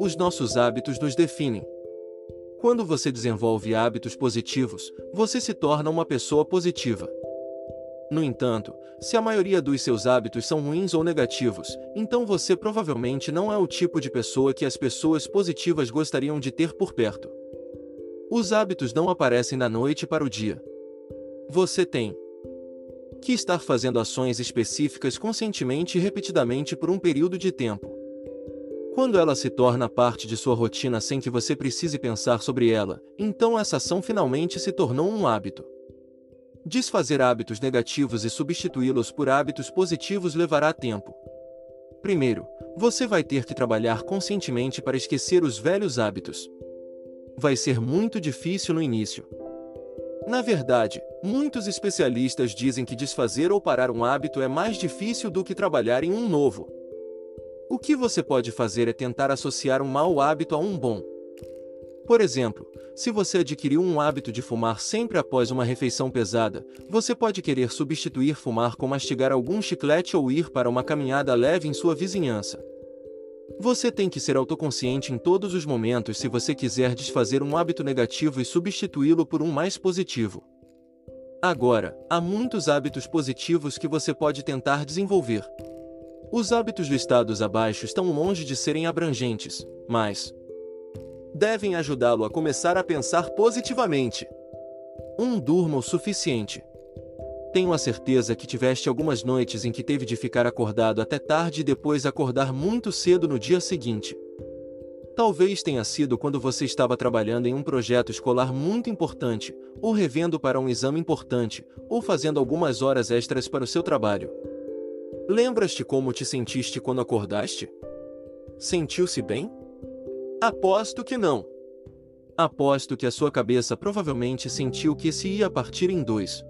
Os nossos hábitos nos definem. Quando você desenvolve hábitos positivos, você se torna uma pessoa positiva. No entanto, se a maioria dos seus hábitos são ruins ou negativos, então você provavelmente não é o tipo de pessoa que as pessoas positivas gostariam de ter por perto. Os hábitos não aparecem da noite para o dia. Você tem que estar fazendo ações específicas conscientemente e repetidamente por um período de tempo. Quando ela se torna parte de sua rotina sem que você precise pensar sobre ela, então essa ação finalmente se tornou um hábito. Desfazer hábitos negativos e substituí-los por hábitos positivos levará tempo. Primeiro, você vai ter que trabalhar conscientemente para esquecer os velhos hábitos. Vai ser muito difícil no início. Na verdade, muitos especialistas dizem que desfazer ou parar um hábito é mais difícil do que trabalhar em um novo. O que você pode fazer é tentar associar um mau hábito a um bom. Por exemplo, se você adquiriu um hábito de fumar sempre após uma refeição pesada, você pode querer substituir fumar com mastigar algum chiclete ou ir para uma caminhada leve em sua vizinhança. Você tem que ser autoconsciente em todos os momentos se você quiser desfazer um hábito negativo e substituí-lo por um mais positivo. Agora, há muitos hábitos positivos que você pode tentar desenvolver. Os hábitos listados abaixo estão longe de serem abrangentes, mas devem ajudá-lo a começar a pensar positivamente. 1. Um, durma o suficiente. Tenho a certeza que tiveste algumas noites em que teve de ficar acordado até tarde e depois acordar muito cedo no dia seguinte. Talvez tenha sido quando você estava trabalhando em um projeto escolar muito importante, ou revendo para um exame importante, ou fazendo algumas horas extras para o seu trabalho. Lembras-te como te sentiste quando acordaste? Sentiu-se bem? Aposto que não. Aposto que a sua cabeça provavelmente sentiu que se ia partir em dois.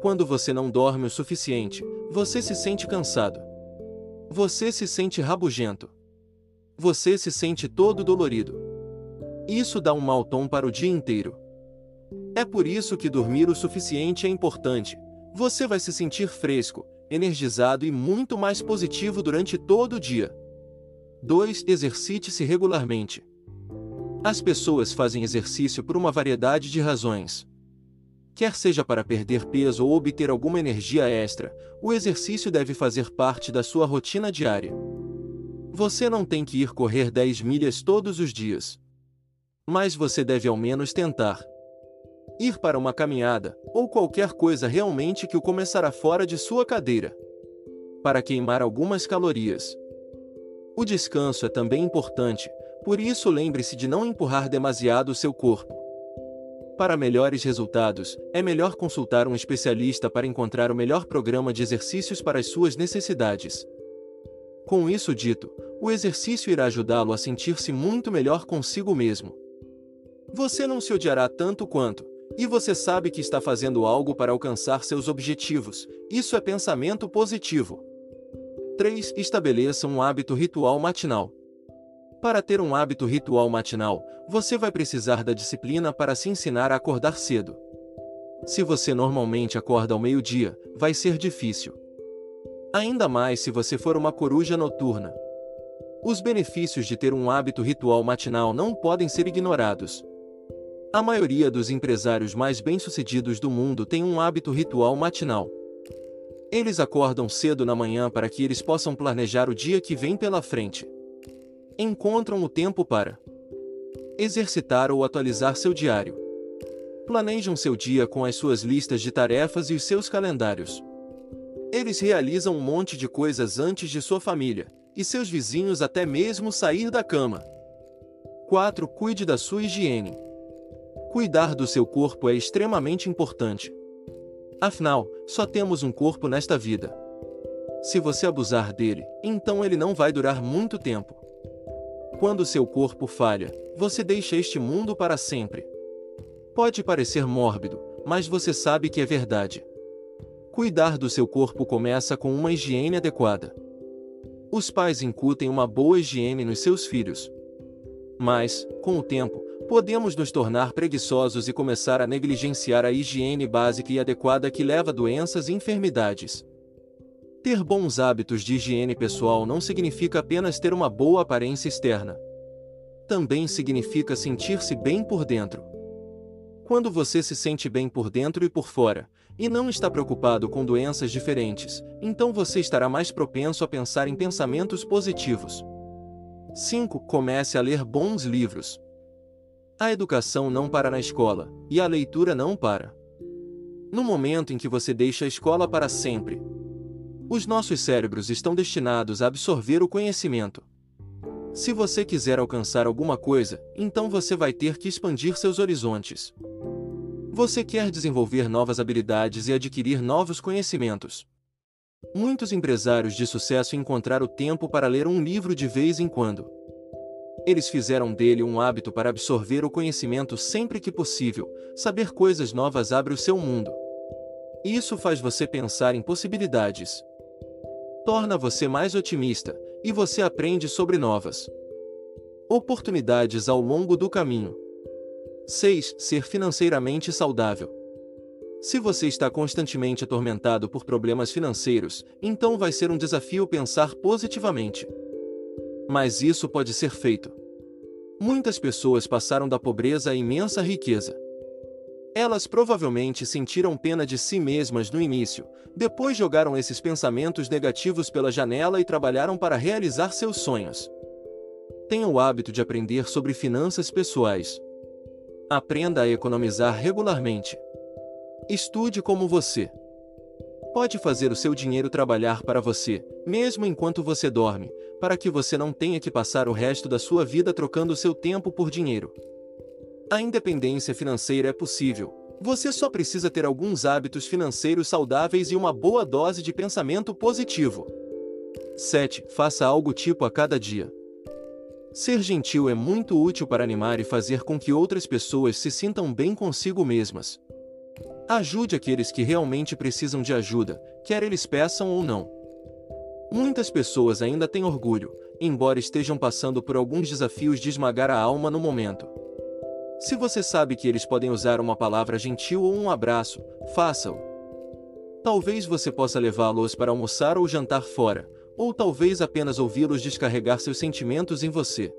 Quando você não dorme o suficiente, você se sente cansado. Você se sente rabugento. Você se sente todo dolorido. Isso dá um mau tom para o dia inteiro. É por isso que dormir o suficiente é importante. Você vai se sentir fresco, energizado e muito mais positivo durante todo o dia. 2. Exercite-se regularmente. As pessoas fazem exercício por uma variedade de razões. Quer seja para perder peso ou obter alguma energia extra, o exercício deve fazer parte da sua rotina diária. Você não tem que ir correr 10 milhas todos os dias. Mas você deve ao menos tentar. Ir para uma caminhada, ou qualquer coisa realmente que o começará fora de sua cadeira. Para queimar algumas calorias. O descanso é também importante, por isso lembre-se de não empurrar demasiado o seu corpo. Para melhores resultados, é melhor consultar um especialista para encontrar o melhor programa de exercícios para as suas necessidades. Com isso dito, o exercício irá ajudá-lo a sentir-se muito melhor consigo mesmo. Você não se odiará tanto quanto, e você sabe que está fazendo algo para alcançar seus objetivos, isso é pensamento positivo. 3. Estabeleça um hábito ritual matinal. Para ter um hábito ritual matinal, você vai precisar da disciplina para se ensinar a acordar cedo. Se você normalmente acorda ao meio-dia, vai ser difícil. Ainda mais se você for uma coruja noturna. Os benefícios de ter um hábito ritual matinal não podem ser ignorados. A maioria dos empresários mais bem-sucedidos do mundo tem um hábito ritual matinal. Eles acordam cedo na manhã para que eles possam planejar o dia que vem pela frente. Encontram o tempo para exercitar ou atualizar seu diário. Planejam seu dia com as suas listas de tarefas e os seus calendários. Eles realizam um monte de coisas antes de sua família e seus vizinhos até mesmo sair da cama. 4. Cuide da sua higiene. Cuidar do seu corpo é extremamente importante. Afinal, só temos um corpo nesta vida. Se você abusar dele, então ele não vai durar muito tempo. Quando seu corpo falha, você deixa este mundo para sempre. Pode parecer mórbido, mas você sabe que é verdade. Cuidar do seu corpo começa com uma higiene adequada. Os pais incutem uma boa higiene nos seus filhos. Mas, com o tempo, podemos nos tornar preguiçosos e começar a negligenciar a higiene básica e adequada que leva a doenças e enfermidades. Ter bons hábitos de higiene pessoal não significa apenas ter uma boa aparência externa. Também significa sentir-se bem por dentro. Quando você se sente bem por dentro e por fora, e não está preocupado com doenças diferentes, então você estará mais propenso a pensar em pensamentos positivos. 5. Comece a ler bons livros. A educação não para na escola, e a leitura não para. No momento em que você deixa a escola para sempre, os nossos cérebros estão destinados a absorver o conhecimento. Se você quiser alcançar alguma coisa, então você vai ter que expandir seus horizontes. Você quer desenvolver novas habilidades e adquirir novos conhecimentos. Muitos empresários de sucesso encontraram tempo para ler um livro de vez em quando. Eles fizeram dele um hábito para absorver o conhecimento sempre que possível, saber coisas novas abre o seu mundo. Isso faz você pensar em possibilidades torna você mais otimista, e você aprende sobre novas oportunidades ao longo do caminho. 6. Ser financeiramente saudável. Se você está constantemente atormentado por problemas financeiros, então vai ser um desafio pensar positivamente. Mas isso pode ser feito. Muitas pessoas passaram da pobreza à imensa riqueza. Elas provavelmente sentiram pena de si mesmas no início, depois jogaram esses pensamentos negativos pela janela e trabalharam para realizar seus sonhos. Tenha o hábito de aprender sobre finanças pessoais. Aprenda a economizar regularmente. Estude como você. Pode fazer o seu dinheiro trabalhar para você, mesmo enquanto você dorme, para que você não tenha que passar o resto da sua vida trocando seu tempo por dinheiro. A independência financeira é possível. Você só precisa ter alguns hábitos financeiros saudáveis e uma boa dose de pensamento positivo. 7. Faça algo tipo a cada dia. Ser gentil é muito útil para animar e fazer com que outras pessoas se sintam bem consigo mesmas. Ajude aqueles que realmente precisam de ajuda, quer eles peçam ou não. Muitas pessoas ainda têm orgulho, embora estejam passando por alguns desafios de esmagar a alma no momento. Se você sabe que eles podem usar uma palavra gentil ou um abraço, faça-o. Talvez você possa levá-los para almoçar ou jantar fora, ou talvez apenas ouvi-los descarregar seus sentimentos em você.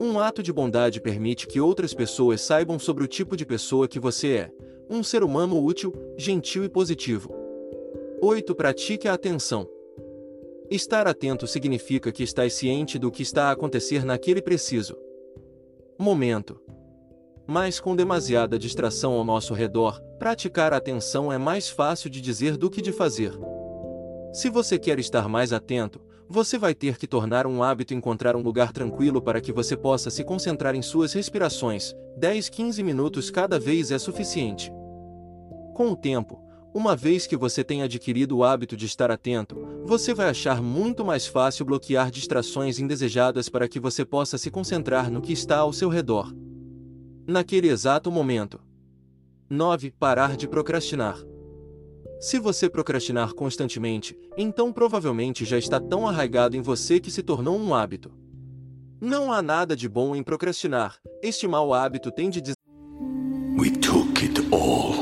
Um ato de bondade permite que outras pessoas saibam sobre o tipo de pessoa que você é, um ser humano útil, gentil e positivo. 8. Pratique a atenção. Estar atento significa que estás ciente do que está a acontecer naquele preciso momento. Mas com demasiada distração ao nosso redor, praticar a atenção é mais fácil de dizer do que de fazer. Se você quer estar mais atento, você vai ter que tornar um hábito encontrar um lugar tranquilo para que você possa se concentrar em suas respirações. 10, 15 minutos cada vez é suficiente. Com o tempo, uma vez que você tenha adquirido o hábito de estar atento, você vai achar muito mais fácil bloquear distrações indesejadas para que você possa se concentrar no que está ao seu redor naquele exato momento. 9. Parar de procrastinar. Se você procrastinar constantemente, então provavelmente já está tão arraigado em você que se tornou um hábito. Não há nada de bom em procrastinar. Este mau hábito tem de. We took it all.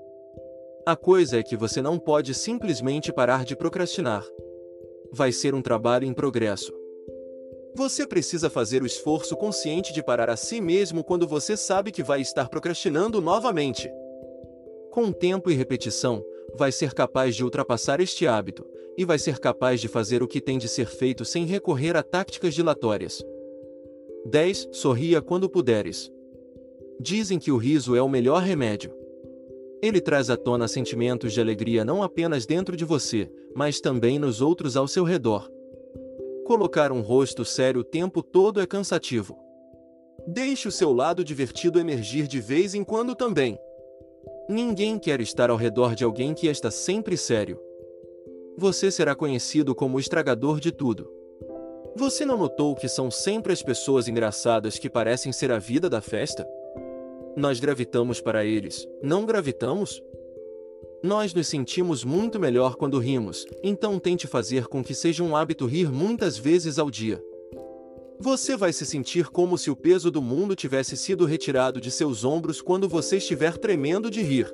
A coisa é que você não pode simplesmente parar de procrastinar. Vai ser um trabalho em progresso. Você precisa fazer o esforço consciente de parar a si mesmo quando você sabe que vai estar procrastinando novamente. Com tempo e repetição, vai ser capaz de ultrapassar este hábito, e vai ser capaz de fazer o que tem de ser feito sem recorrer a táticas dilatórias. 10. Sorria quando puderes. Dizem que o riso é o melhor remédio. Ele traz à tona sentimentos de alegria não apenas dentro de você, mas também nos outros ao seu redor. Colocar um rosto sério o tempo todo é cansativo. Deixe o seu lado divertido emergir de vez em quando também. Ninguém quer estar ao redor de alguém que está sempre sério. Você será conhecido como o estragador de tudo. Você não notou que são sempre as pessoas engraçadas que parecem ser a vida da festa? Nós gravitamos para eles, não gravitamos? Nós nos sentimos muito melhor quando rimos, então tente fazer com que seja um hábito rir muitas vezes ao dia. Você vai se sentir como se o peso do mundo tivesse sido retirado de seus ombros quando você estiver tremendo de rir.